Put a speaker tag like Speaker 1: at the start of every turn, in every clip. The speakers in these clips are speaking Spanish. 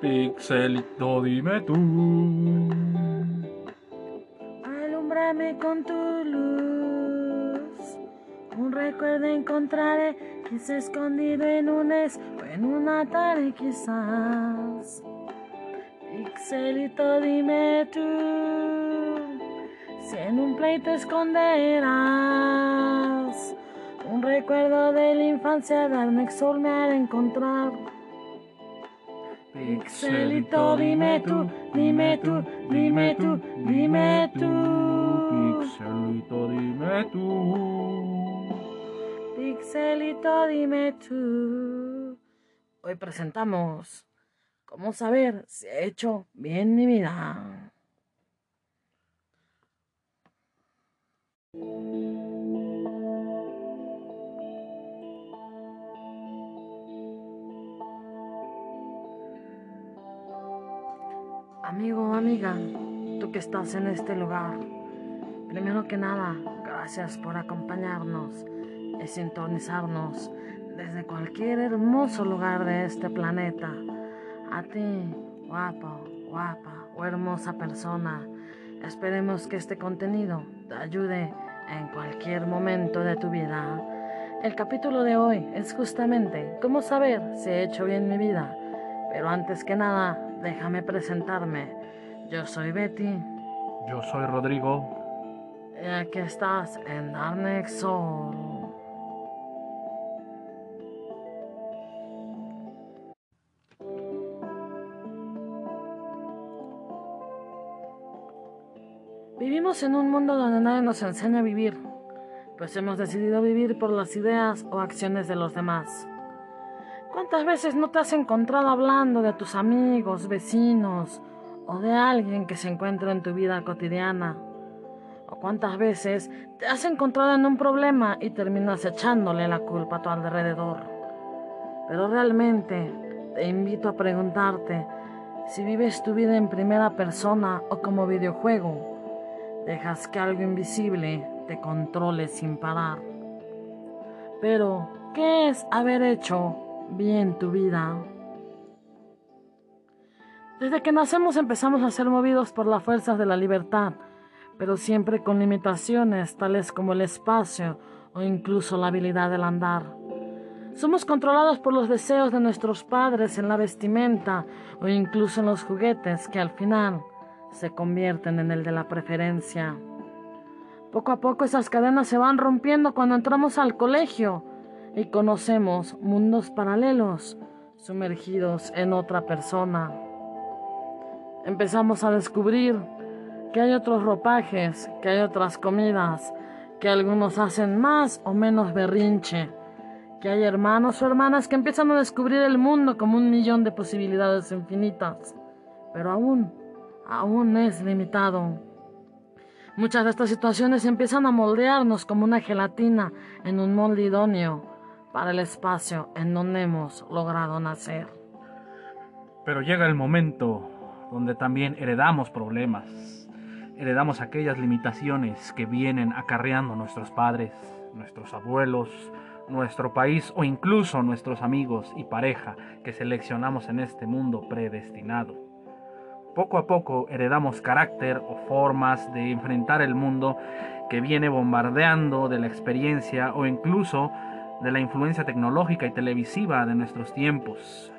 Speaker 1: Pixelito, dime tú.
Speaker 2: Alumbrame con tu luz. Un recuerdo encontraré ha escondido en un es o en una tarde quizás. Pixelito, dime tú. Si en un pleito esconderás un recuerdo de la infancia, darme sol me encontrar. Pixelito, dime tú, dime tú, dime tú, dime tú.
Speaker 1: Pixelito, dime tú.
Speaker 2: Pixelito, dime tú. Hoy presentamos cómo saber si he hecho bien mi vida. Amigo, amiga, tú que estás en este lugar, primero que nada, gracias por acompañarnos y sintonizarnos desde cualquier hermoso lugar de este planeta. A ti, guapo, guapa o hermosa persona, esperemos que este contenido te ayude en cualquier momento de tu vida. El capítulo de hoy es justamente cómo saber si he hecho bien mi vida. Pero antes que nada, déjame presentarme. Yo soy Betty.
Speaker 1: Yo soy Rodrigo.
Speaker 2: Y aquí estás en Darnex Soul. Vivimos en un mundo donde nadie nos enseña a vivir, pues hemos decidido vivir por las ideas o acciones de los demás. ¿Cuántas veces no te has encontrado hablando de tus amigos, vecinos o de alguien que se encuentra en tu vida cotidiana? ¿O cuántas veces te has encontrado en un problema y terminas echándole la culpa a tu alrededor? Pero realmente te invito a preguntarte si vives tu vida en primera persona o como videojuego. Dejas que algo invisible te controle sin parar. Pero, ¿qué es haber hecho bien tu vida? Desde que nacemos empezamos a ser movidos por las fuerzas de la libertad, pero siempre con limitaciones tales como el espacio o incluso la habilidad del andar. Somos controlados por los deseos de nuestros padres en la vestimenta o incluso en los juguetes que al final se convierten en el de la preferencia. Poco a poco esas cadenas se van rompiendo cuando entramos al colegio y conocemos mundos paralelos sumergidos en otra persona. Empezamos a descubrir que hay otros ropajes, que hay otras comidas, que algunos hacen más o menos berrinche, que hay hermanos o hermanas que empiezan a descubrir el mundo como un millón de posibilidades infinitas, pero aún, aún es limitado. Muchas de estas situaciones empiezan a moldearnos como una gelatina en un molde idóneo para el espacio en donde hemos logrado nacer.
Speaker 1: Pero llega el momento donde también heredamos problemas. Heredamos aquellas limitaciones que vienen acarreando nuestros padres, nuestros abuelos, nuestro país o incluso nuestros amigos y pareja que seleccionamos en este mundo predestinado. Poco a poco heredamos carácter o formas de enfrentar el mundo que viene bombardeando de la experiencia o incluso de la influencia tecnológica y televisiva de nuestros tiempos.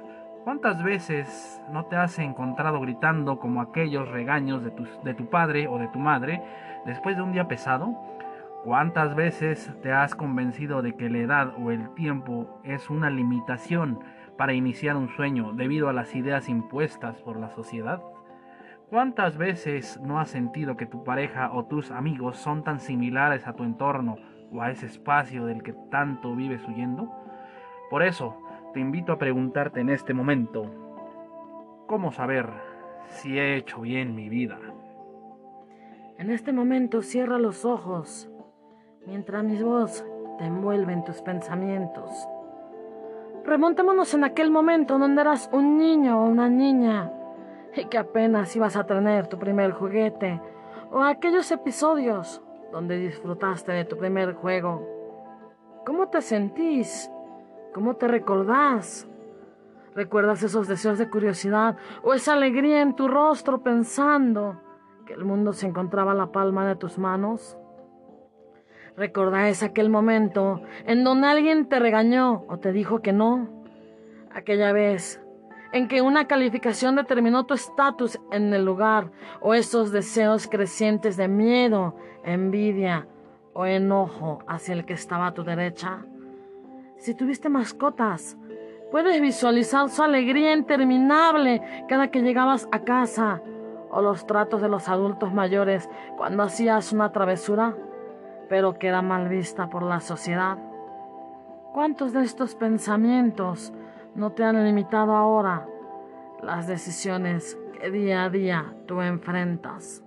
Speaker 1: ¿Cuántas veces no te has encontrado gritando como aquellos regaños de tu, de tu padre o de tu madre después de un día pesado? ¿Cuántas veces te has convencido de que la edad o el tiempo es una limitación para iniciar un sueño debido a las ideas impuestas por la sociedad? ¿Cuántas veces no has sentido que tu pareja o tus amigos son tan similares a tu entorno o a ese espacio del que tanto vives huyendo? Por eso, te invito a preguntarte en este momento, ¿cómo saber si he hecho bien mi vida?
Speaker 2: En este momento cierra los ojos mientras mi voz te envuelve en tus pensamientos. Remontémonos en aquel momento donde eras un niño o una niña y que apenas ibas a tener tu primer juguete o aquellos episodios donde disfrutaste de tu primer juego. ¿Cómo te sentís? ¿Cómo te recordás? ¿Recuerdas esos deseos de curiosidad o esa alegría en tu rostro pensando que el mundo se encontraba a la palma de tus manos? ¿Recordáis aquel momento en donde alguien te regañó o te dijo que no? Aquella vez en que una calificación determinó tu estatus en el lugar o esos deseos crecientes de miedo, envidia o enojo hacia el que estaba a tu derecha. Si tuviste mascotas, puedes visualizar su alegría interminable cada que llegabas a casa o los tratos de los adultos mayores cuando hacías una travesura, pero que era mal vista por la sociedad. ¿Cuántos de estos pensamientos no te han limitado ahora las decisiones que día a día tú enfrentas.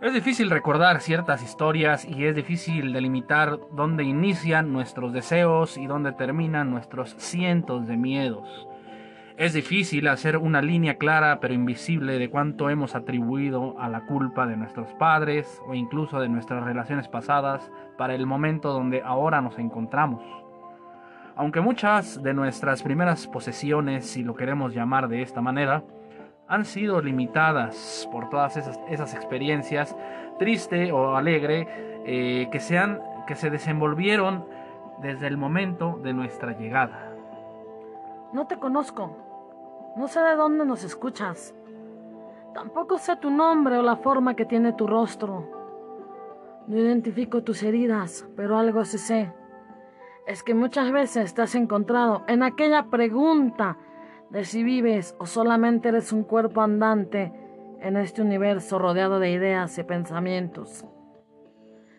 Speaker 1: Es difícil recordar ciertas historias y es difícil delimitar dónde inician nuestros deseos y dónde terminan nuestros cientos de miedos. Es difícil hacer una línea clara pero invisible de cuánto hemos atribuido a la culpa de nuestros padres o incluso de nuestras relaciones pasadas para el momento donde ahora nos encontramos. Aunque muchas de nuestras primeras posesiones, si lo queremos llamar de esta manera, han sido limitadas por todas esas, experiencias, triste o alegre, eh, que, sean, que se desenvolvieron desde el momento de nuestra llegada.
Speaker 2: No te conozco, no sé de dónde nos escuchas, tampoco sé tu nombre o la forma que tiene tu rostro. No identifico tus heridas, pero algo sí sé es que muchas veces te has encontrado en aquella pregunta de si vives o solamente eres un cuerpo andante en este universo rodeado de ideas y pensamientos.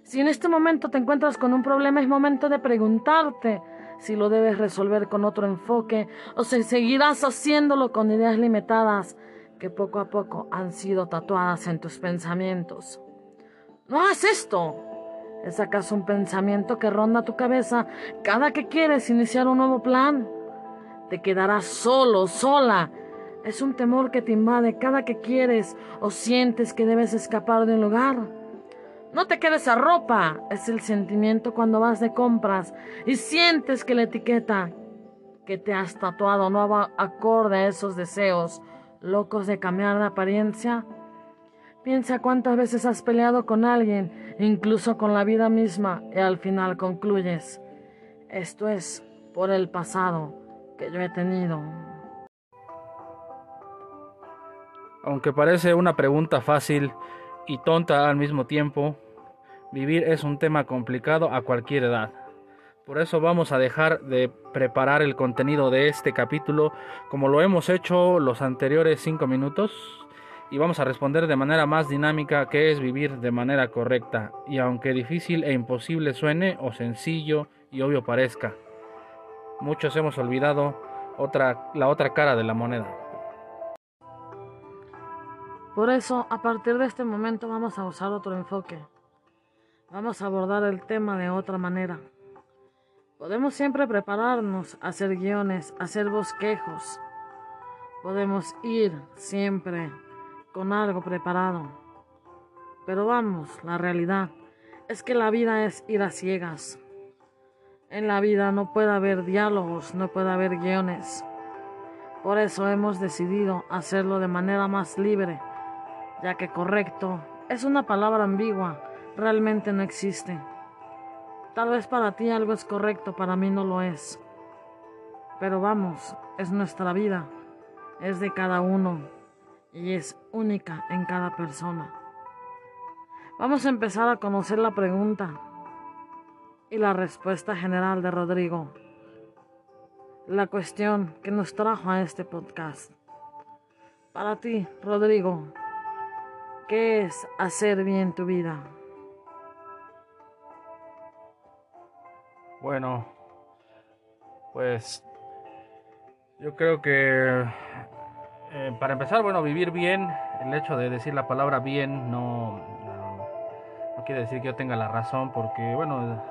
Speaker 2: Si en este momento te encuentras con un problema, es momento de preguntarte si lo debes resolver con otro enfoque o si seguirás haciéndolo con ideas limitadas que poco a poco han sido tatuadas en tus pensamientos. No hagas esto. ¿Es acaso un pensamiento que ronda tu cabeza cada que quieres iniciar un nuevo plan? Te quedarás solo, sola. Es un temor que te invade cada que quieres o sientes que debes escapar de un lugar. No te quedes a ropa. Es el sentimiento cuando vas de compras y sientes que la etiqueta que te has tatuado no va acorde a esos deseos locos de cambiar de apariencia. Piensa cuántas veces has peleado con alguien, incluso con la vida misma, y al final concluyes, esto es por el pasado que yo he tenido.
Speaker 1: Aunque parece una pregunta fácil y tonta al mismo tiempo, vivir es un tema complicado a cualquier edad. Por eso vamos a dejar de preparar el contenido de este capítulo como lo hemos hecho los anteriores cinco minutos y vamos a responder de manera más dinámica que es vivir de manera correcta y aunque difícil e imposible suene o sencillo y obvio parezca. Muchos hemos olvidado otra, la otra cara de la moneda.
Speaker 2: Por eso, a partir de este momento vamos a usar otro enfoque. Vamos a abordar el tema de otra manera. Podemos siempre prepararnos, hacer guiones, hacer bosquejos. Podemos ir siempre con algo preparado. Pero vamos, la realidad es que la vida es ir a ciegas. En la vida no puede haber diálogos, no puede haber guiones. Por eso hemos decidido hacerlo de manera más libre, ya que correcto es una palabra ambigua, realmente no existe. Tal vez para ti algo es correcto, para mí no lo es. Pero vamos, es nuestra vida, es de cada uno y es única en cada persona. Vamos a empezar a conocer la pregunta y la respuesta general de Rodrigo. La cuestión que nos trajo a este podcast. Para ti, Rodrigo, ¿qué es hacer bien tu vida?
Speaker 1: Bueno, pues yo creo que eh, para empezar, bueno, vivir bien, el hecho de decir la palabra bien no, quiere decir que yo tenga la razón, porque, bueno,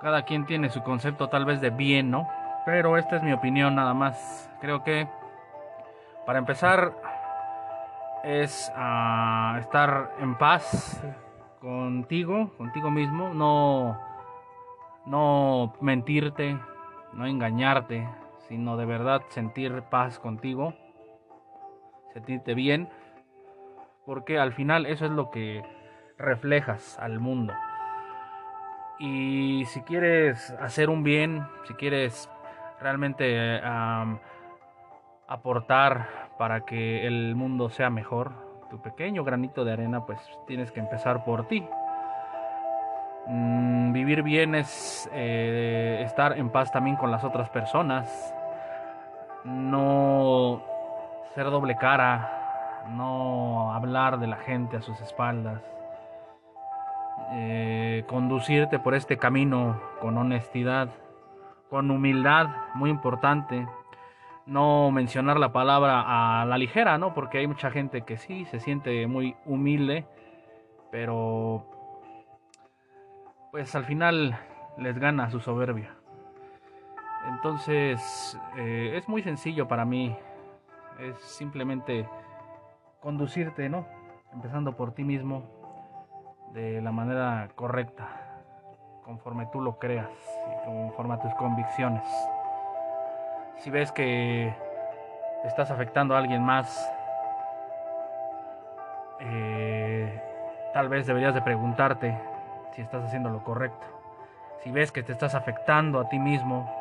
Speaker 1: cada quien tiene su concepto tal vez de bien, ¿no? Pero esta es mi opinión nada más. Creo que, para empezar, es ah, estar en paz contigo, contigo mismo, no, no mentirte, no engañarte, sino de verdad sentir paz contigo, sentirte bien, porque al final eso es lo que reflejas al mundo. Y si quieres hacer un bien, si quieres realmente aportar para que el mundo sea mejor, tu pequeño granito de arena, pues tienes que empezar por ti. Mm, vivir bien es eh, estar en paz también con las otras personas, no ser doble cara, no hablar de la gente a sus espaldas eh, conducirte por este camino con honestidad, con humildad, muy importante. No mencionar la palabra a la ligera, ¿no? Porque hay mucha gente que sí se siente muy humilde, pero pues al final les gana su soberbia. Entonces eh, es muy sencillo para mí. Es simplemente conducirte, ¿no? Empezando por ti mismo, de la manera correcta, conforme tú lo creas y conforme a tus convicciones. Si ves que estás afectando a alguien más, eh, tal vez deberías de preguntarte si estás haciendo lo correcto. Si ves que te estás afectando a ti mismo,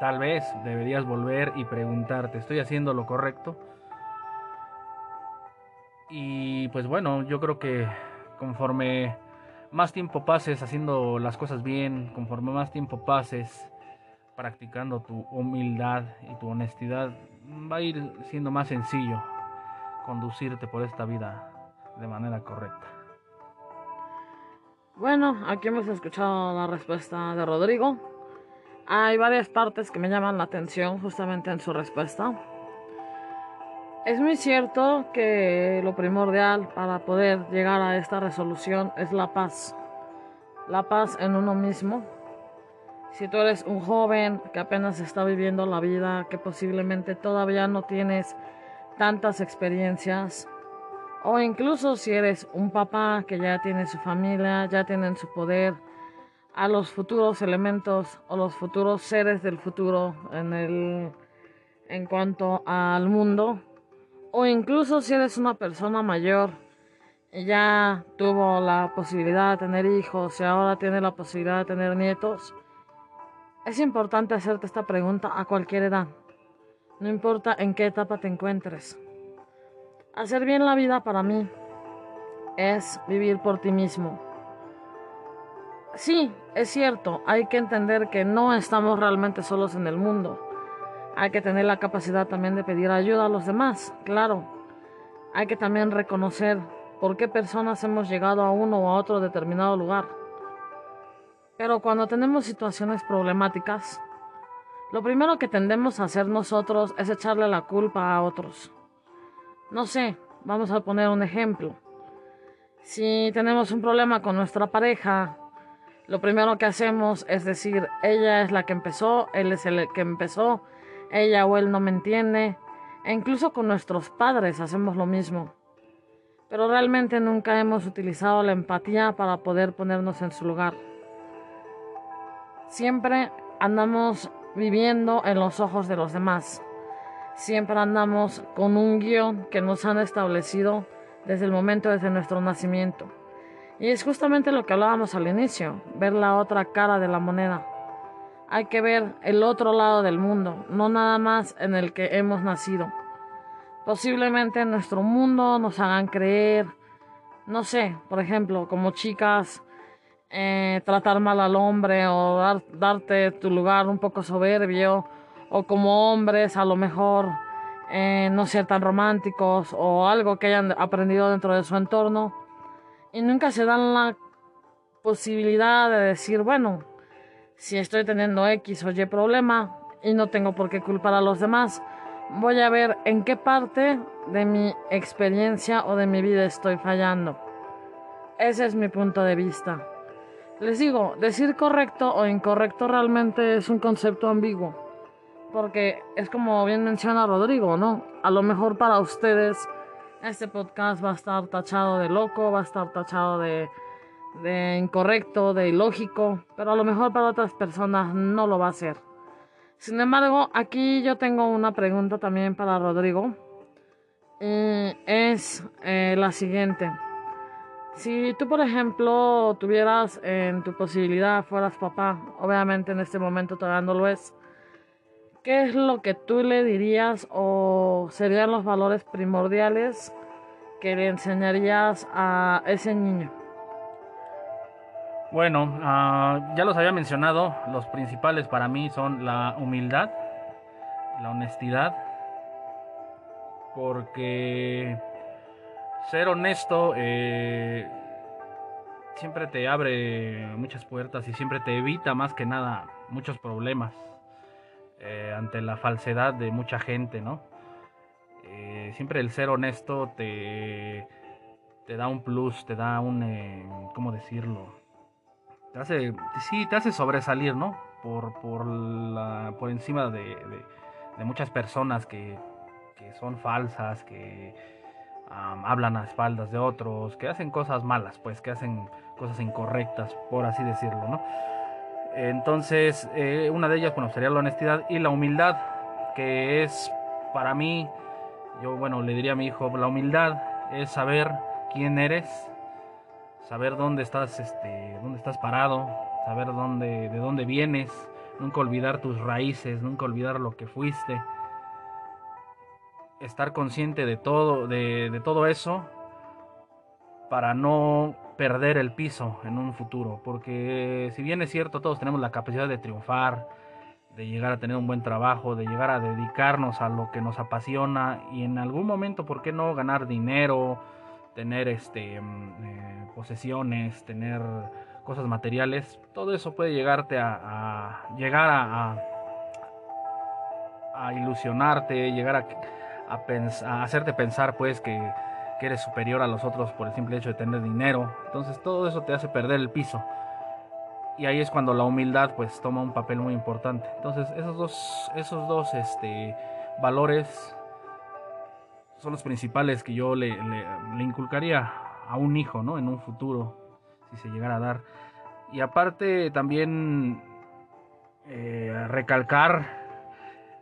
Speaker 1: tal vez deberías volver y preguntarte, ¿estoy haciendo lo correcto? Y pues bueno, yo creo que conforme más tiempo pases haciendo las cosas bien, conforme más tiempo pases practicando tu humildad y tu honestidad, va a ir siendo más sencillo conducirte por esta vida de manera correcta.
Speaker 2: Bueno, aquí hemos escuchado la respuesta de Rodrigo. Hay varias partes que me llaman la atención justamente en su respuesta. Es muy cierto que lo primordial para poder llegar a esta resolución es la paz. La paz en uno mismo. Si tú eres un joven que apenas está viviendo la vida, que posiblemente todavía no tienes tantas experiencias, o incluso si eres un papá que ya tiene su familia, ya tienen su poder, a los futuros elementos o los futuros seres del futuro en el en cuanto al mundo, o incluso si eres una persona mayor y ya tuvo la posibilidad de tener hijos y ahora tiene la posibilidad de tener nietos, es importante hacerte esta pregunta a cualquier edad, no importa en qué etapa te encuentres. Hacer bien la vida para mí es vivir por ti mismo. Sí, es cierto, hay que entender que no estamos realmente solos en el mundo hay que tener la capacidad también de pedir ayuda a los demás, claro. Hay que también reconocer por qué personas hemos llegado a uno o a otro determinado lugar. Pero cuando tenemos situaciones problemáticas, lo primero que tendemos a hacer nosotros es echarle la culpa a otros. No sé, vamos a poner un ejemplo. Si tenemos un problema con nuestra pareja, lo primero que hacemos es decir, ella es la que empezó, él es el que empezó, ella o él no me entiende. E incluso con nuestros padres hacemos lo mismo. Pero realmente nunca hemos utilizado la empatía para poder ponernos en su lugar. Siempre andamos viviendo en los ojos de los demás. Siempre andamos con un guion que nos han establecido desde el momento desde nuestro nacimiento. Y es justamente lo que hablábamos al inicio, ver la otra cara de la moneda hay que ver el otro lado del mundo, no nada más en el que hemos nacido. Posiblemente en nuestro mundo nos hagan creer, no sé, por ejemplo, como chicas, eh, tratar mal al hombre o darte tu lugar un poco soberbio, o como hombres a lo mejor eh, no ser tan románticos o algo que hayan aprendido dentro de su entorno y nunca se dan la posibilidad de decir, bueno, si estoy teniendo X o Y problema y no tengo por qué culpar a los demás, voy a ver en qué parte de mi experiencia o de mi vida estoy fallando. Ese es mi punto de vista. Les digo, decir correcto o incorrecto realmente es un concepto ambiguo. Porque es como bien menciona Rodrigo, ¿no? A lo mejor para ustedes este podcast va a estar tachado de loco, va a estar tachado de incorrecto, de ilógico, pero a lo mejor para otras personas no lo va a ser. Sin embargo, aquí yo tengo una pregunta también para Rodrigo. Eh, es eh, la siguiente. Si tú, por ejemplo, tuvieras en tu posibilidad, fueras papá, obviamente en este momento todavía no lo es, ¿qué es lo que tú le dirías o serían los valores primordiales que le enseñarías a ese niño?
Speaker 1: Bueno, ah, ya los había mencionado, los principales para mí son la humildad, la honestidad, porque ser honesto eh, siempre te abre muchas puertas y siempre te evita más que nada muchos problemas eh, ante la falsedad de mucha gente, ¿no? Eh, siempre el ser honesto te, te da un plus, te da un, ¿cómo decirlo? Te hace, sí, te hace sobresalir, ¿no? Por, por, la, por encima de, de, muchas personas que, que son falsas, que hablan a espaldas de otros, que hacen cosas malas, pues que hacen cosas incorrectas, por así decirlo, ¿no? Entonces, eh, una de ellas, bueno, sería la honestidad y la humildad, que es para mí, yo, bueno, le diría a mi hijo, la humildad es saber quién eres, saber dónde estás, este, dónde estás parado, saber dónde, de dónde vienes, nunca olvidar tus raíces, nunca olvidar lo que fuiste. Estar consciente de todo, de, todo eso para no perder el piso en un futuro. Porque si bien es cierto, todos tenemos la capacidad de triunfar, de llegar a tener un buen trabajo, de llegar a dedicarnos a lo que nos apasiona y en algún momento, ¿por qué no ganar dinero, tener este, mm, eh, posesiones, tener cosas materiales? Todo eso puede llegarte a, llegar a, a ilusionarte, llegar a a, hacerte pensar pues que, que, eres superior a los otros por el simple hecho de tener dinero. Entonces todo eso te hace perder el piso. Y ahí es cuando la humildad pues toma un papel muy importante. Entonces esos dos, esos dos este, valores son los principales que yo le, inculcaría a un hijo, ¿no? En un futuro, si se llegara a dar. Y aparte también eh, recalcar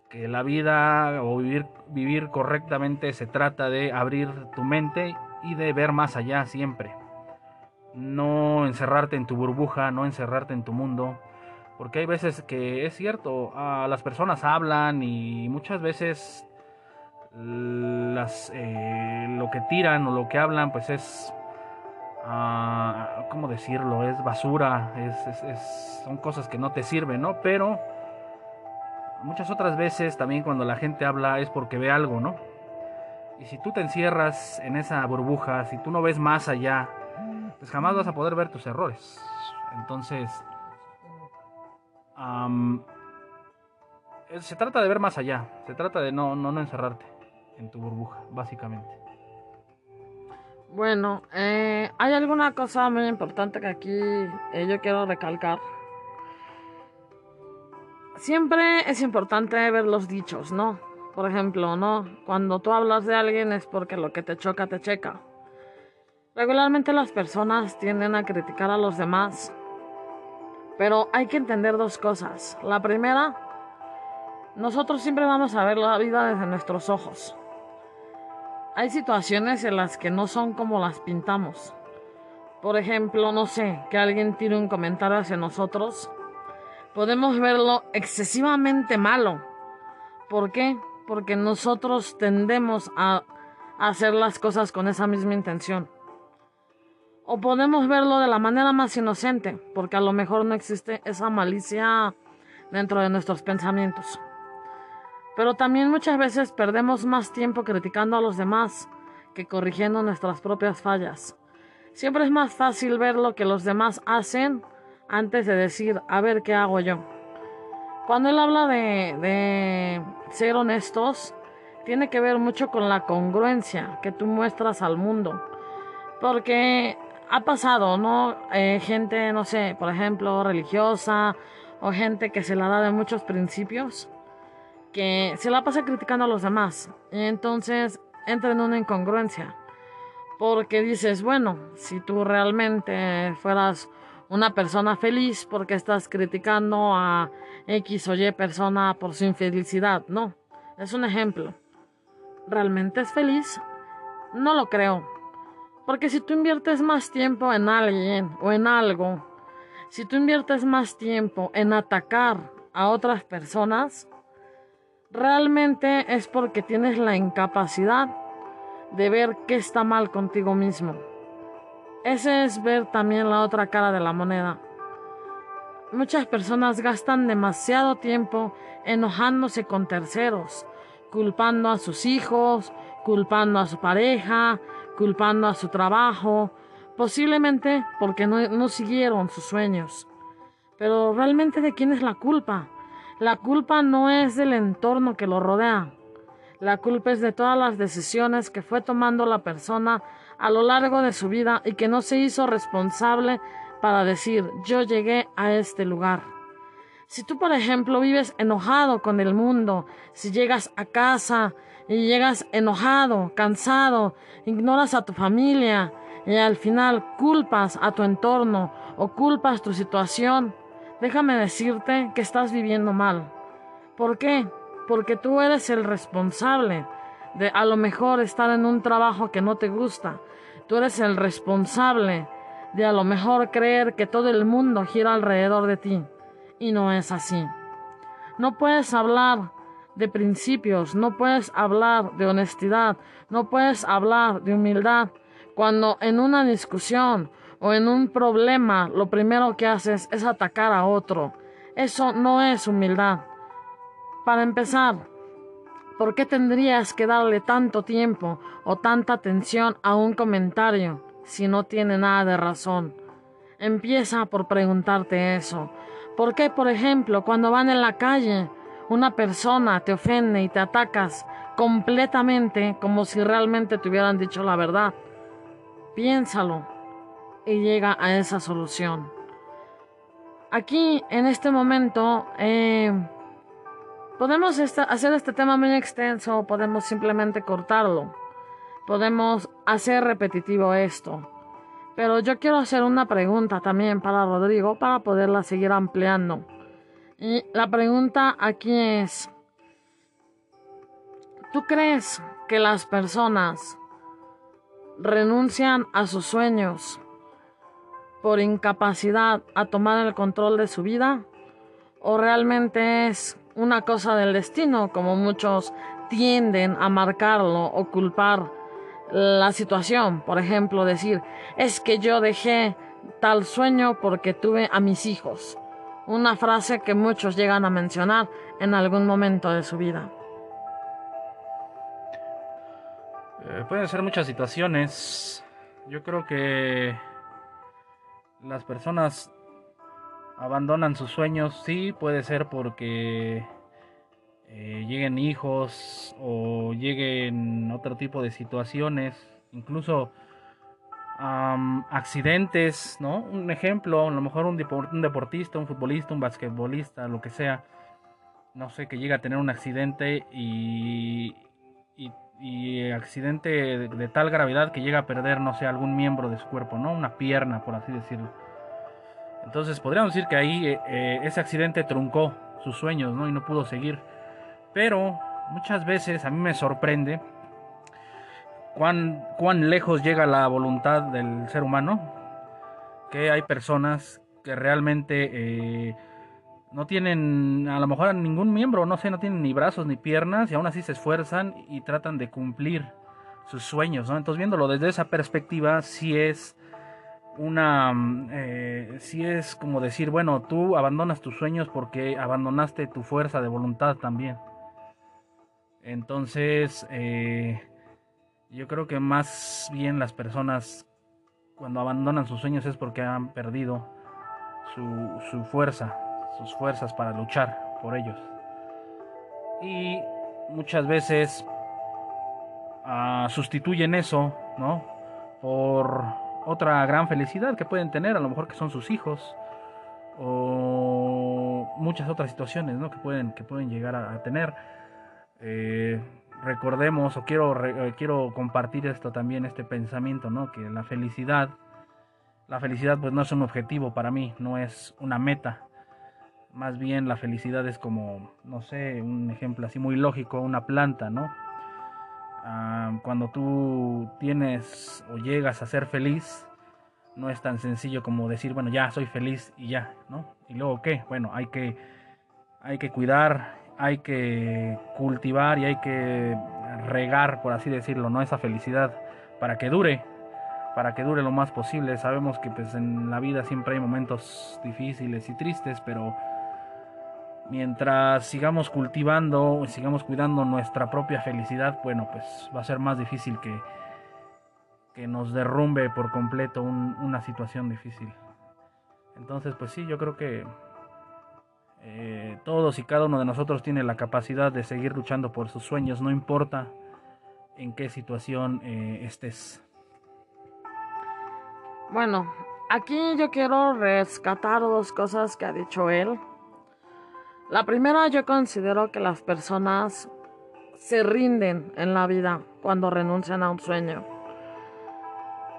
Speaker 1: que la vida o vivir, vivir correctamente se trata de abrir tu mente y de ver más allá siempre. No encerrarte en tu burbuja, no encerrarte en tu mundo. Porque hay veces que es cierto, las personas hablan y muchas veces las, eh, lo que tiran o lo que hablan pues es, uh, ¿cómo decirlo? Es basura, es, son cosas que no te sirven, ¿no? Pero muchas otras veces también cuando la gente habla es porque ve algo, ¿no? Y si tú te encierras en esa burbuja, si tú no ves más allá, pues jamás vas a poder ver tus errores. Entonces, se trata de ver más allá, se trata de no, no, no encerrarte en tu burbuja, básicamente.
Speaker 2: Bueno, eh, hay alguna cosa muy importante que aquí eh, yo quiero recalcar siempre es importante ver los dichos, ¿no? Por ejemplo, ¿no? Cuando tú hablas de alguien es porque lo que te choca te checa. Regularmente las personas tienden a criticar a los demás, pero hay que entender dos cosas. La primera, nosotros siempre vamos a ver la vida desde nuestros ojos. Hay situaciones en las que no son como las pintamos. Por ejemplo, no sé, que alguien tire un comentario hacia nosotros podemos verlo excesivamente malo. ¿Por qué? Porque nosotros tendemos a hacer las cosas con esa misma intención. O podemos verlo de la manera más inocente, porque a lo mejor no existe esa malicia dentro de nuestros pensamientos. Pero también muchas veces perdemos más tiempo criticando a los demás que corrigiendo nuestras propias fallas. Siempre es más fácil ver lo que los demás hacen antes de decir, a ver qué hago yo. Cuando él habla de, ser honestos, tiene que ver mucho con la congruencia que tú muestras al mundo. Porque ha pasado, ¿no? Eh, gente, no sé, por ejemplo, religiosa o gente que se la da de muchos principios, que se la pasa criticando a los demás. Y entonces entra en una incongruencia. Porque dices, bueno, si tú realmente fueras una persona feliz porque estás criticando a X o Y persona por su infelicidad. No, es un ejemplo. ¿Realmente es feliz? No lo creo. Porque si tú inviertes más tiempo en alguien o en algo, si tú inviertes más tiempo en atacar a otras personas, realmente es porque tienes la incapacidad de ver qué está mal contigo mismo. Ese es ver también la otra cara de la moneda. Muchas personas gastan demasiado tiempo enojándose con terceros, culpando a sus hijos, culpando a su pareja, culpando a su trabajo, posiblemente porque no, siguieron sus sueños. Pero realmente de quién es la culpa? La culpa no es del entorno que lo rodea. La culpa es de todas las decisiones que fue tomando la persona a lo largo de su vida y que no se hizo responsable para decir yo llegué a este lugar. Si tú, por ejemplo, vives enojado con el mundo, si llegas a casa y llegas enojado, cansado, ignoras a tu familia y al final culpas a tu entorno o culpas tu situación, déjame decirte que estás viviendo mal. ¿Por qué? Porque tú eres el responsable de a lo mejor estar en un trabajo que no te gusta. Tú eres el responsable de a lo mejor creer que todo el mundo gira alrededor de ti. Y no es así. No puedes hablar de principios, no puedes hablar de honestidad, no puedes hablar de humildad cuando en una discusión o en un problema lo primero que haces es atacar a otro. Eso no es humildad. Para empezar, ¿por qué tendrías que darle tanto tiempo o tanta atención a un comentario si no tiene nada de razón? Empieza por preguntarte eso. ¿Por qué, por ejemplo, cuando van en la calle, una persona te ofende y te atacas completamente como si realmente te hubieran dicho la verdad? Piénsalo y llega a esa solución. Aquí, en este momento, eh, podemos hacer este tema muy extenso, podemos simplemente cortarlo, podemos hacer repetitivo esto. Pero yo quiero hacer una pregunta también para Rodrigo para poderla seguir ampliando. Y la pregunta aquí es, ¿tú crees que las personas renuncian a sus sueños por incapacidad a tomar el control de su vida? ¿O realmente es una cosa del destino, como muchos tienden a marcarlo o culpar la situación? Por ejemplo, decir, es que yo dejé tal sueño porque tuve a mis hijos. Una frase que muchos llegan a mencionar en algún momento de su vida.
Speaker 1: Eh, pueden ser muchas situaciones. Yo creo que las personas abandonan sus sueños, sí, puede ser porque eh, lleguen hijos o lleguen otro tipo de situaciones, incluso accidentes, ¿no? Un ejemplo, a lo mejor un, deportista, un futbolista, un basquetbolista, lo que sea, no sé, que llega a tener un accidente y, y, accidente de, tal gravedad que llega a perder, no sé, algún miembro de su cuerpo, ¿no? Una pierna, por así decirlo. Entonces podríamos decir que ahí eh, eh, ese accidente truncó sus sueños, ¿no? Y no pudo seguir. Pero muchas veces a mí me sorprende cuán, cuán lejos llega la voluntad del ser humano, que hay personas que realmente... Eh, no tienen a lo mejor ningún miembro, no sé, no tienen ni brazos ni piernas y aún así se esfuerzan y tratan de cumplir sus sueños, ¿no? Entonces viéndolo desde esa perspectiva, sí es una, eh, sí es como decir, bueno, tú abandonas tus sueños porque abandonaste tu fuerza de voluntad también. Entonces, eh, yo creo que más bien las personas cuando abandonan sus sueños es porque han perdido su, su fuerza sus fuerzas para luchar por ellos. Y muchas veces ah, sustituyen eso, ¿no? Por otra gran felicidad que pueden tener, a lo mejor que son sus hijos, o muchas otras situaciones, ¿no? Que pueden, que pueden llegar a, tener. Eh, recordemos, o quiero, eh, quiero compartir esto también, este pensamiento, ¿no? Que la felicidad La felicidad pues no es un objetivo para mí, no es una meta. Más bien la felicidad es como, no sé, un ejemplo así muy lógico, una planta, ¿no? Ah, cuando tú tienes o llegas a ser feliz, no es tan sencillo como decir, bueno, ya soy feliz y ya, ¿no? Y luego qué? Bueno, hay que, hay que cuidar, hay que cultivar y hay que regar, por así decirlo, ¿no? Esa felicidad para que dure, para que dure lo más posible. Sabemos que pues en la vida siempre hay momentos difíciles y tristes, pero mientras sigamos cultivando, sigamos cuidando nuestra propia felicidad, bueno, pues va a ser más difícil que, que nos derrumbe por completo una situación difícil. Entonces, pues sí, yo creo que eh, todos y cada uno de nosotros tiene la capacidad de seguir luchando por sus sueños, no importa en qué situación eh, estés.
Speaker 2: Bueno, aquí yo quiero rescatar dos cosas que ha dicho él. La primera, yo considero que las personas se rinden en la vida cuando renuncian a un sueño.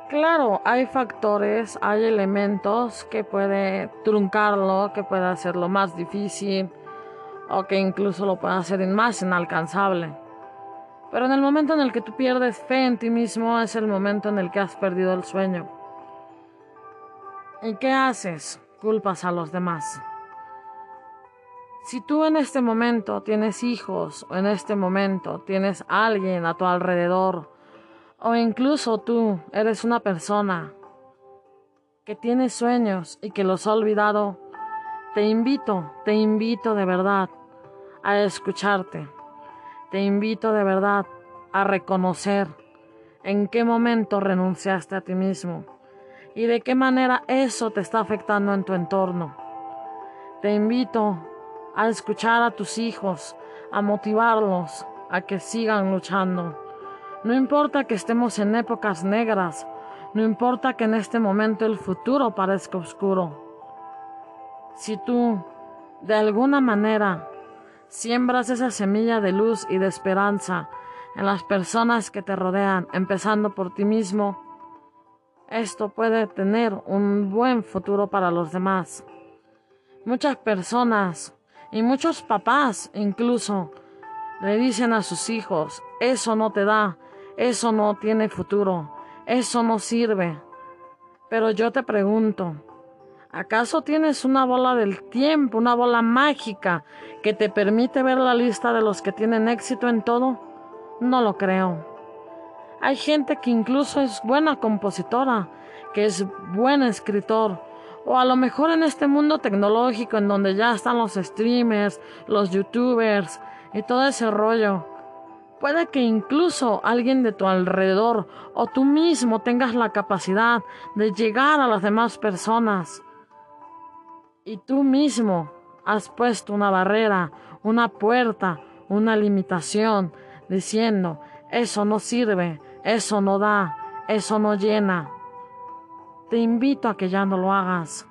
Speaker 2: Claro, hay factores, hay elementos que puede truncarlo, que puede hacerlo más difícil o que incluso lo puede hacer más inalcanzable. Pero en el momento en el que tú pierdes fe en ti mismo es el momento en el que has perdido el sueño. ¿Y qué haces? Culpas a los demás. Si tú en este momento tienes hijos o en este momento tienes alguien a tu alrededor o incluso tú eres una persona que tiene sueños y que los ha olvidado, te invito, te invito de verdad a escucharte. Te invito de verdad a reconocer en qué momento renunciaste a ti mismo y de qué manera eso te está afectando en tu entorno. Te invito a escuchar a tus hijos, a motivarlos a que sigan luchando. No importa que estemos en épocas negras, no importa que en este momento el futuro parezca oscuro. Si tú, de alguna manera, siembras esa semilla de luz y de esperanza en las personas que te rodean, empezando por ti mismo, esto puede tener un buen futuro para los demás. Muchas personas y muchos papás incluso le dicen a sus hijos, eso no te da, eso no tiene futuro, eso no sirve. Pero yo te pregunto, ¿acaso tienes una bola del tiempo, una bola mágica que te permite ver la lista de los que tienen éxito en todo? No lo creo. Hay gente que incluso es buena compositora, que es buen escritor, o a lo mejor en este mundo tecnológico en donde ya están los streamers, los youtubers y todo ese rollo. Puede que incluso alguien de tu alrededor o tú mismo tengas la capacidad de llegar a las demás personas. Y tú mismo has puesto una barrera, una puerta, una limitación, diciendo, eso no sirve, eso no da, eso no llena. Te invito a que ya no lo hagas.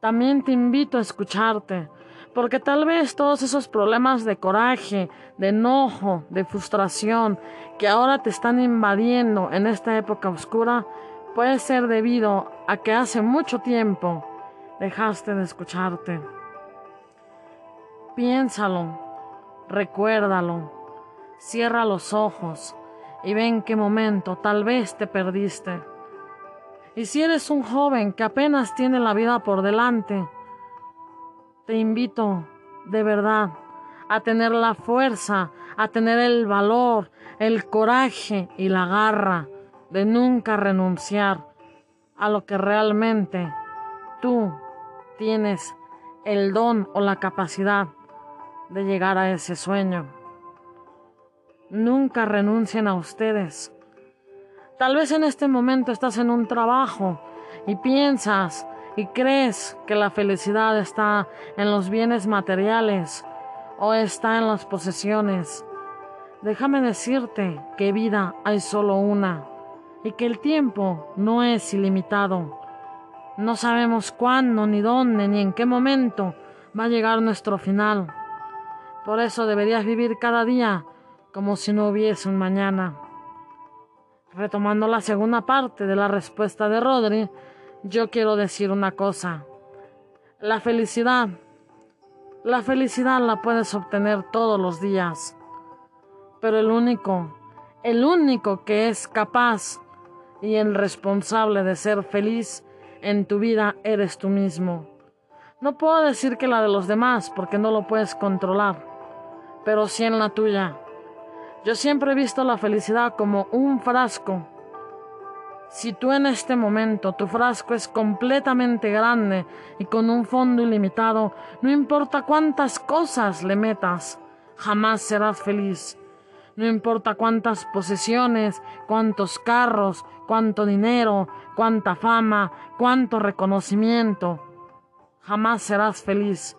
Speaker 2: También te invito a escucharte, porque tal vez todos esos problemas de coraje, de enojo, de frustración que ahora te están invadiendo en esta época oscura, puede ser debido a que hace mucho tiempo dejaste de escucharte. Piénsalo, recuérdalo, cierra los ojos y ve en qué momento tal vez te perdiste. Y si eres un joven que apenas tiene la vida por delante, te invito de verdad a tener la fuerza, a tener el valor, el coraje y la garra de nunca renunciar a lo que realmente tú tienes el don o la capacidad de llegar a ese sueño. Nunca renuncien a ustedes. Tal vez en este momento estás en un trabajo y piensas y crees que la felicidad está en los bienes materiales o está en las posesiones. Déjame decirte que vida hay solo una y que el tiempo no es ilimitado. No sabemos cuándo, ni dónde, ni en qué momento va a llegar nuestro final. Por eso deberías vivir cada día como si no hubiese un mañana. Retomando la segunda parte de la respuesta de Rodri, yo quiero decir una cosa. La felicidad, la felicidad la puedes obtener todos los días, pero el único, el único que es capaz y el responsable de ser feliz en tu vida eres tú mismo. No puedo decir que la de los demás porque no lo puedes controlar, pero sí en la tuya. Yo siempre he visto la felicidad como un frasco. Si tú en este momento tu frasco es completamente grande y con un fondo ilimitado, no importa cuántas cosas le metas, jamás serás feliz. No importa cuántas posesiones, cuántos carros, cuánto dinero, cuánta fama, cuánto reconocimiento, jamás serás feliz,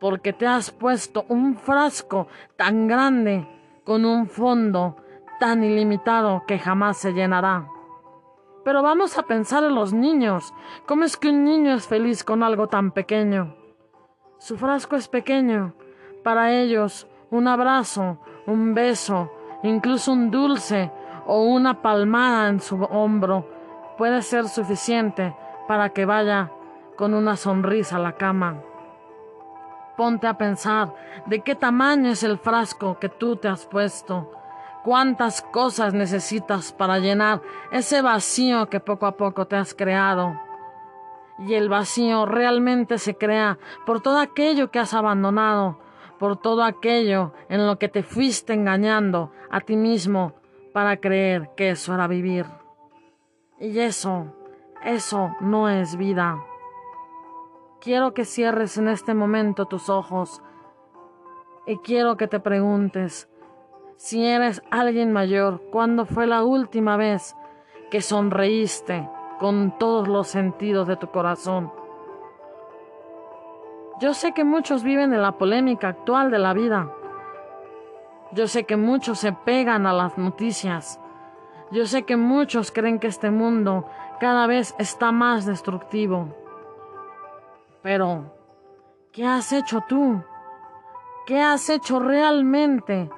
Speaker 2: porque te has puesto un frasco tan grande con un fondo tan ilimitado que jamás se llenará. Pero vamos a pensar en los niños. ¿Cómo es que un niño es feliz con algo tan pequeño? Su frasco es pequeño. Para ellos, un abrazo, un beso, incluso un dulce o una palmada en su hombro puede ser suficiente para que vaya con una sonrisa a la cama. Ponte a pensar de qué tamaño es el frasco que tú te has puesto. Cuántas cosas necesitas para llenar ese vacío que poco a poco te has creado. Y el vacío realmente se crea por todo aquello que has abandonado, por todo aquello en lo que te fuiste engañando a ti mismo para creer que eso era vivir. Y eso, eso no es vida. Quiero que cierres en este momento tus ojos y quiero que te preguntes, si eres alguien mayor, ¿cuándo fue la última vez que sonreíste con todos los sentidos de tu corazón? Yo sé que muchos viven en la polémica actual de la vida. Yo sé que muchos se pegan a las noticias. Yo sé que muchos creen que este mundo cada vez está más destructivo. Pero, ¿qué has hecho tú? ¿Qué has hecho realmente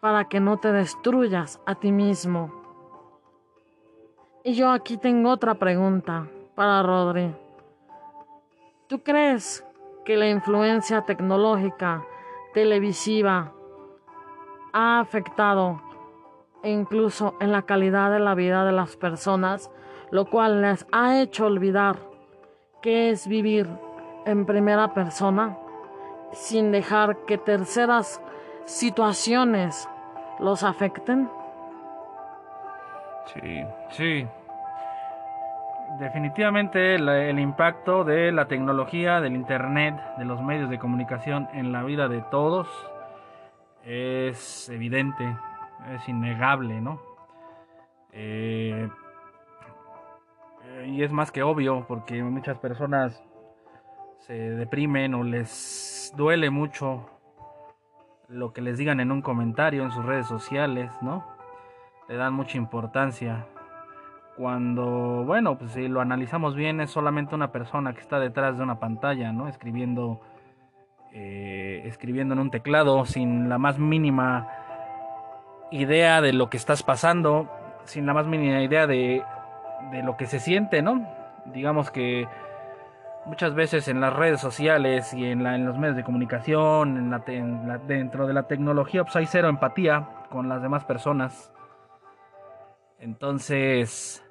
Speaker 2: para que no te destruyas a ti mismo? Y yo aquí tengo otra pregunta para Rodri. ¿Tú crees que la influencia tecnológica, televisiva, ha afectado incluso en la calidad de la vida de las personas, lo cual les ha hecho olvidar qué es vivir en primera persona sin dejar que terceras situaciones los afecten?
Speaker 1: Sí, sí. Definitivamente el, impacto de la tecnología, del Internet, de los medios de comunicación en la vida de todos es evidente, es innegable, ¿no? Eh, y es más que obvio porque muchas personas se deprimen o les duele mucho lo que les digan en un comentario en sus redes sociales, ¿no? Le dan mucha importancia. Cuando, bueno, pues si lo analizamos bien, es solamente una persona que está detrás de una pantalla, ¿no? Escribiendo, eh, escribiendo en un teclado sin la más mínima idea de lo que estás pasando, sin la más mínima idea de, de lo que se siente, ¿no? Digamos que muchas veces en las redes sociales y en, los medios de comunicación, en la, dentro de la tecnología, pues hay cero empatía con las demás personas. Entonces,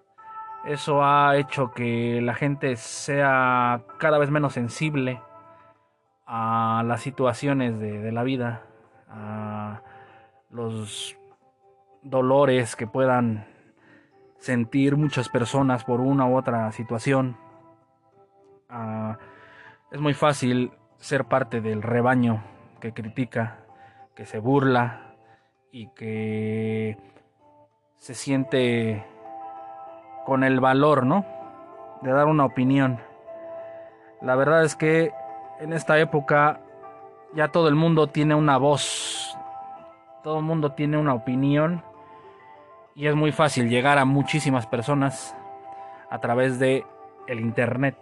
Speaker 1: eso ha hecho que la gente sea cada vez menos sensible a las situaciones de, de la vida, a los dolores que puedan sentir muchas personas por una u otra situación. Ah, es muy fácil ser parte del rebaño que critica, que se burla y que se siente con el valor, ¿no? De dar una opinión. La verdad es que en esta época ya todo el mundo tiene una voz, todo el mundo tiene una opinión y es muy fácil llegar a muchísimas personas a través de el internet.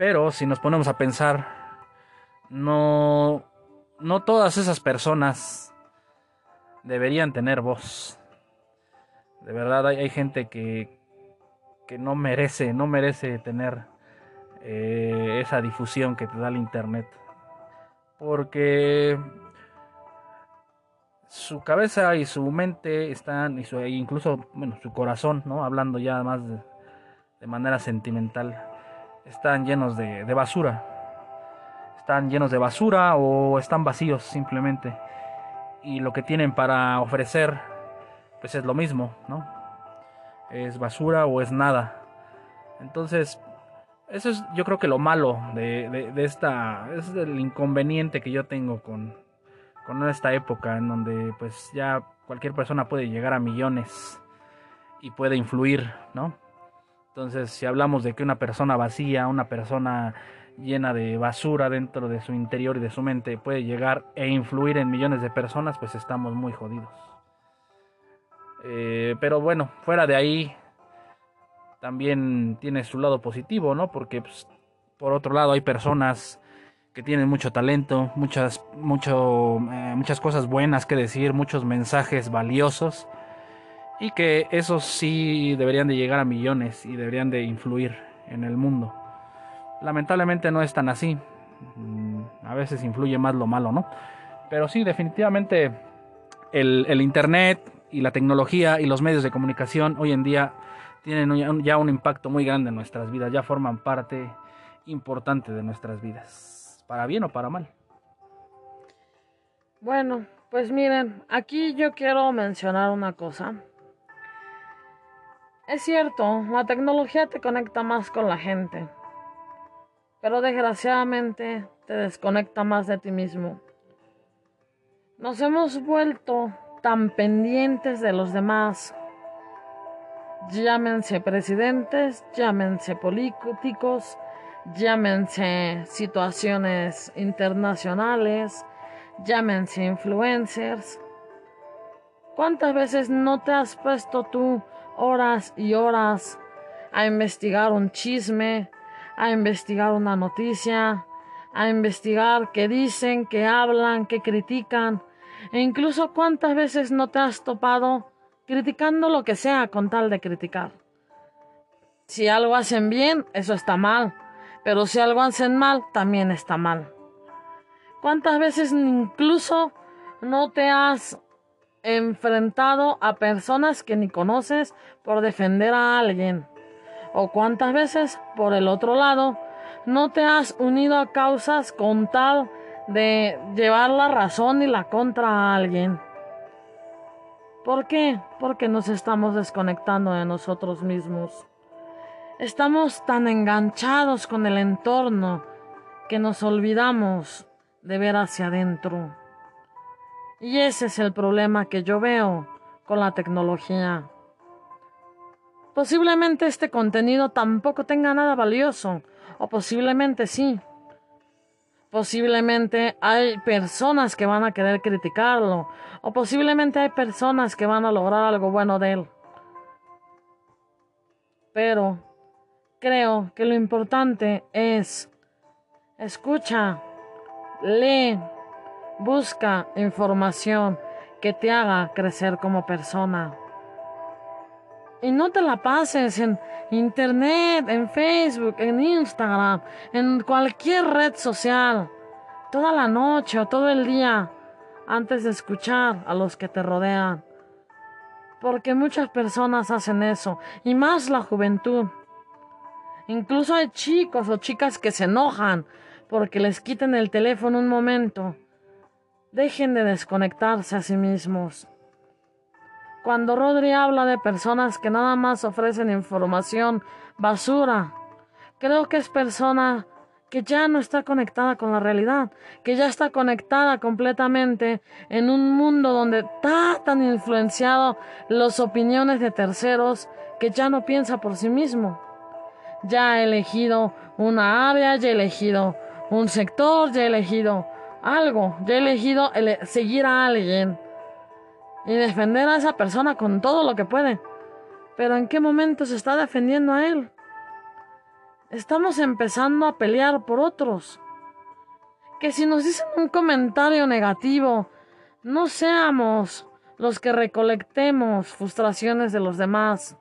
Speaker 1: Pero si nos ponemos a pensar, no, no todas esas personas deberían tener voz. De verdad hay, gente que, que no merece, no merece tener eh, esa difusión que te da el Internet. Porque su cabeza y su mente están, y su, e incluso bueno, su corazón, ¿no? hablando ya más de manera sentimental, están llenos de, de, basura. Están llenos de basura o están vacíos simplemente. Y lo que tienen para ofrecer, pues es lo mismo, ¿no? Es basura o es nada. Entonces, eso es yo creo que lo malo de, de, esta, es el inconveniente que yo tengo con, con esta época en donde pues ya cualquier persona puede llegar a millones y puede influir, ¿no? Entonces, si hablamos de que una persona vacía, una persona llena de basura dentro de su interior y de su mente puede llegar e influir en millones de personas, pues estamos muy jodidos. Eh, pero bueno, fuera de ahí, también tiene su lado positivo, ¿no? Porque pues, por otro lado hay personas que tienen mucho talento, muchas, mucho, eh, muchas cosas buenas que decir, muchos mensajes valiosos y que esos sí deberían de llegar a millones y deberían de influir en el mundo. Lamentablemente no es tan así, mm, a veces influye más lo malo, ¿no? Pero sí, definitivamente el, el Internet y la tecnología y los medios de comunicación hoy en día tienen ya un impacto muy grande en nuestras vidas, ya forman parte importante de nuestras vidas, para bien o para mal.
Speaker 2: Bueno, pues miren, aquí yo quiero mencionar una cosa. Es cierto, la tecnología te conecta más con la gente, pero desgraciadamente te desconecta más de ti mismo. Nos hemos vuelto tan pendientes de los demás llámense presidentes, llámense políticos, llámense situaciones internacionales, llámense influencers. ¿Cuántas veces no te has puesto tú horas y horas a investigar un chisme, a investigar una noticia, a investigar qué dicen, qué hablan, qué critican? E incluso cuántas veces no te has topado criticando lo que sea con tal de criticar. Si algo hacen bien, eso está mal, pero si algo hacen mal, también está mal. ¿Cuántas veces incluso no te has enfrentado a personas que ni conoces por defender a alguien? ¿O cuántas veces, por el otro lado, no te has unido a causas con tal de llevar la razón y la contra a alguien? ¿Por qué? Porque nos estamos desconectando de nosotros mismos. Estamos tan enganchados con el entorno que nos olvidamos de ver hacia adentro. Y ese es el problema que yo veo con la tecnología. Posiblemente este contenido tampoco tenga nada valioso, o posiblemente sí. Posiblemente hay personas que van a querer criticarlo, o posiblemente hay personas que van a lograr algo bueno de él. Pero creo que lo importante es escucha, lee, busca información que te haga crecer como persona. Y no te la pases en internet, en Facebook, en Instagram, en cualquier red social, toda la noche o todo el día, antes de escuchar a los que te rodean. Porque muchas personas hacen eso, y más la juventud. Incluso hay chicos o chicas que se enojan porque les quiten el teléfono un momento. Dejen de desconectarse a sí mismos. Cuando Rodri habla de personas que nada más ofrecen información basura, creo que es persona que ya no está conectada con la realidad, que ya está conectada completamente en un mundo donde está tan influenciado las opiniones de terceros que ya no piensa por sí mismo. Ya ha elegido una área, ya ha elegido un sector, ya ha elegido algo, ya ha elegido seguir a alguien y defender a esa persona con todo lo que puede. Pero ¿en qué momento se está defendiendo a él? Estamos empezando a pelear por otros. Que si nos dicen un comentario negativo, no seamos los que recolectemos frustraciones de los demás.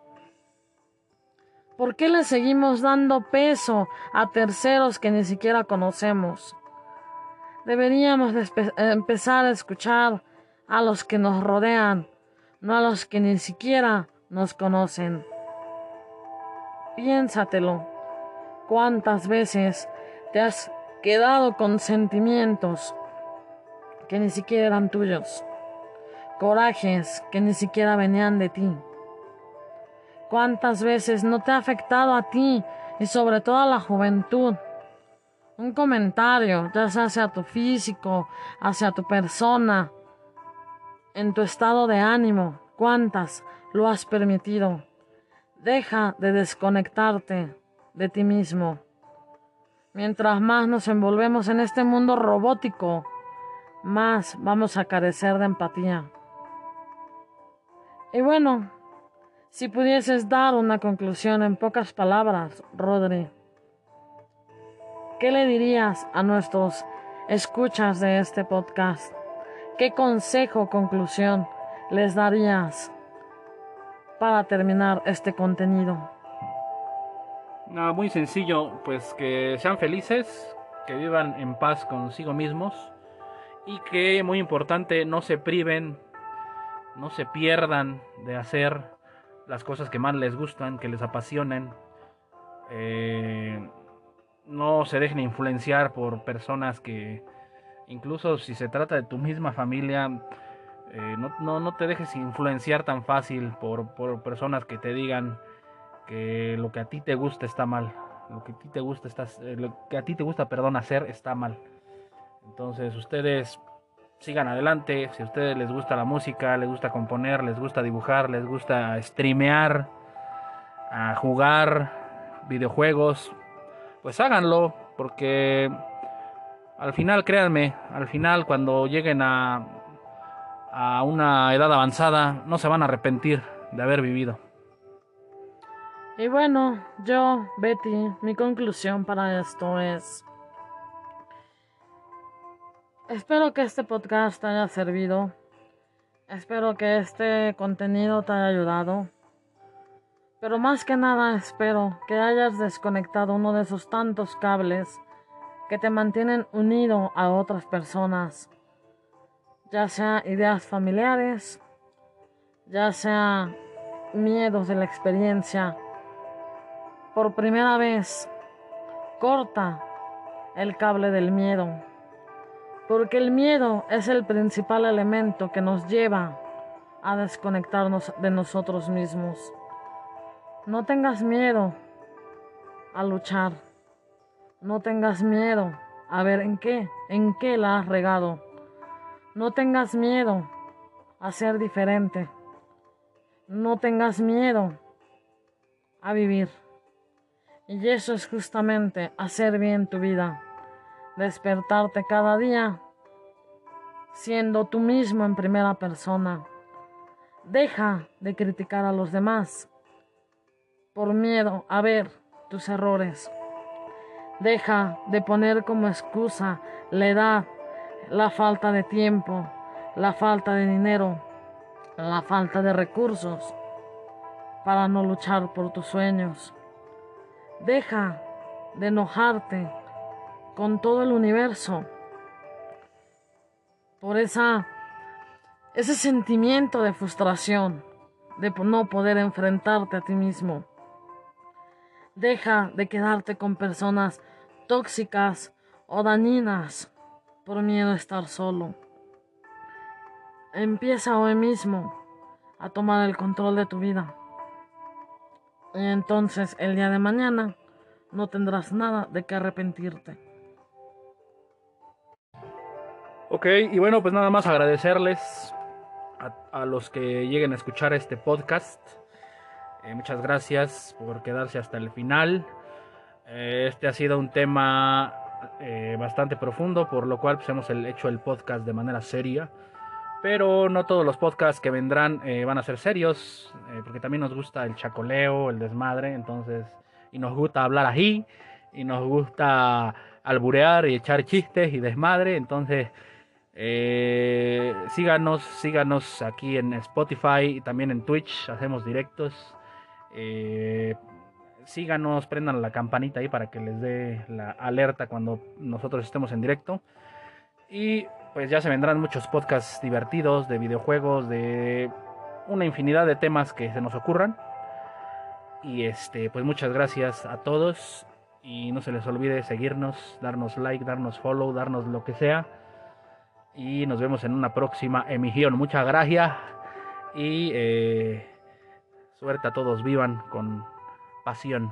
Speaker 2: ¿Por qué le seguimos dando peso a terceros que ni siquiera conocemos? Deberíamos empezar a escuchar a los que nos rodean, no a los que ni siquiera nos conocen. Piénsatelo. ¿Cuántas veces te has quedado con sentimientos que ni siquiera eran tuyos? Corajes que ni siquiera venían de ti. ¿Cuántas veces no te ha afectado a ti y sobre todo a la juventud? Un comentario, ya sea hacia tu físico, hacia tu persona, en tu estado de ánimo, ¿cuántas lo has permitido? Deja de desconectarte de ti mismo. Mientras más nos envolvemos en este mundo robótico, más vamos a carecer de empatía. Y bueno, si pudieses dar una conclusión en pocas palabras, Rodri, ¿qué le dirías a nuestros escuchas de este podcast? ¿Qué consejo o conclusión les darías para terminar este contenido?
Speaker 1: No, muy sencillo, pues que sean felices, que vivan en paz consigo mismos y que, muy importante, no se priven, no se pierdan de hacer las cosas que más les gustan, que les apasionen. Eh, no se dejen influenciar por personas que incluso si se trata de tu misma familia, eh, no, no, te dejes influenciar tan fácil por, por, personas que te digan que lo que a ti te gusta está mal, lo que a ti te gusta está, eh, lo que a ti te gusta, hacer está mal. Entonces ustedes sigan adelante, si a ustedes les gusta la música, les gusta componer, les gusta dibujar, les gusta streamear, a jugar videojuegos, pues háganlo, porque al final, créanme, al final cuando lleguen a, a una edad avanzada, no se van a arrepentir de haber vivido.
Speaker 2: Y bueno, yo, Betty, mi conclusión para esto es... Espero que este podcast te haya servido. Espero que este contenido te haya ayudado. Pero más que nada espero que hayas desconectado uno de esos tantos cables que te mantienen unido a otras personas, ya sea ideas familiares, ya sea miedos de la experiencia. Por primera vez, corta el cable del miedo, porque el miedo es el principal elemento que nos lleva a desconectarnos de nosotros mismos. No tengas miedo a luchar. No tengas miedo a ver en qué, en qué la has regado. No tengas miedo a ser diferente. No tengas miedo a vivir. Y eso es justamente hacer bien tu vida. Despertarte cada día siendo tú mismo en primera persona. Deja de criticar a los demás por miedo a ver tus errores. Deja de poner como excusa la edad, la falta de tiempo, la falta de dinero, la falta de recursos para no luchar por tus sueños. Deja de enojarte con todo el universo por esa ese sentimiento de frustración de no poder enfrentarte a ti mismo. Deja de quedarte con personas tóxicas o dañinas por miedo a estar solo. Empieza hoy mismo a tomar el control de tu vida. Y entonces el día de mañana no tendrás nada de qué arrepentirte.
Speaker 1: Ok, y bueno, pues nada más agradecerles a, a los que lleguen a escuchar este podcast. Eh, muchas gracias por quedarse hasta el final. Eh, este ha sido un tema eh, bastante profundo, por lo cual pues, hemos hecho el podcast de manera seria. Pero no todos los podcasts que vendrán van a ser serios, porque también nos gusta el chacoleo, el desmadre, entonces, y nos gusta hablar ahí, y nos gusta alburear y echar chistes y desmadre, entonces síganos, síganos aquí en Spotify y también en Twitch, hacemos directos. Eh, síganos, prendan la campanita ahí para que les dé la alerta cuando nosotros estemos en directo. Y pues ya se vendrán muchos podcasts divertidos de videojuegos, de una infinidad de temas que se nos ocurran. Y este, pues muchas gracias a todos. Y no se les olvide seguirnos, darnos like, darnos follow, darnos lo que sea. Y nos vemos en una próxima emisión. Muchas gracias. Y eh, suerte a todos. Vivan con pasión.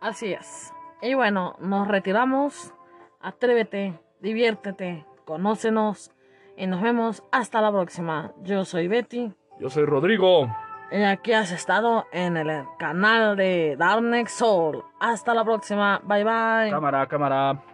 Speaker 2: Así es. Y bueno, nos retiramos. Atrévete, diviértete, conócenos. Y nos vemos hasta la próxima. Yo soy Betty.
Speaker 1: Yo soy Rodrigo.
Speaker 2: Y aquí has estado en el canal de Dark Soul. Hasta la próxima. Bye bye.
Speaker 1: Cámara, cámara.